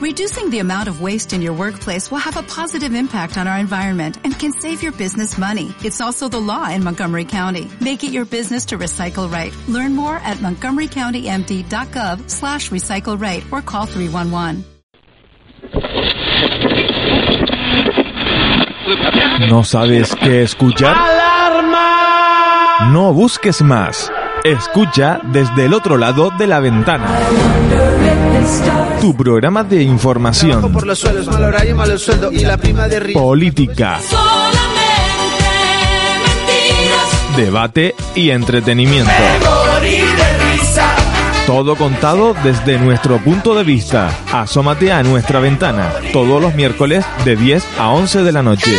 Reducing the amount of waste in your workplace will have a positive impact on our environment and can save your business money. It's also the law in Montgomery County. Make it your business to recycle right. Learn more at montgomerycountymd.gov slash recycle right or call 311. ¿No sabes qué escuchar? ¡Alarma! No busques más. Escucha desde el otro lado de la ventana. Tu programa de información, Por los suelos, mal horario, malo sueldo y la prima de río. política, debate y entretenimiento. Todo contado desde nuestro punto de vista. Asómate a nuestra ventana todos los miércoles de 10 a 11 de la noche.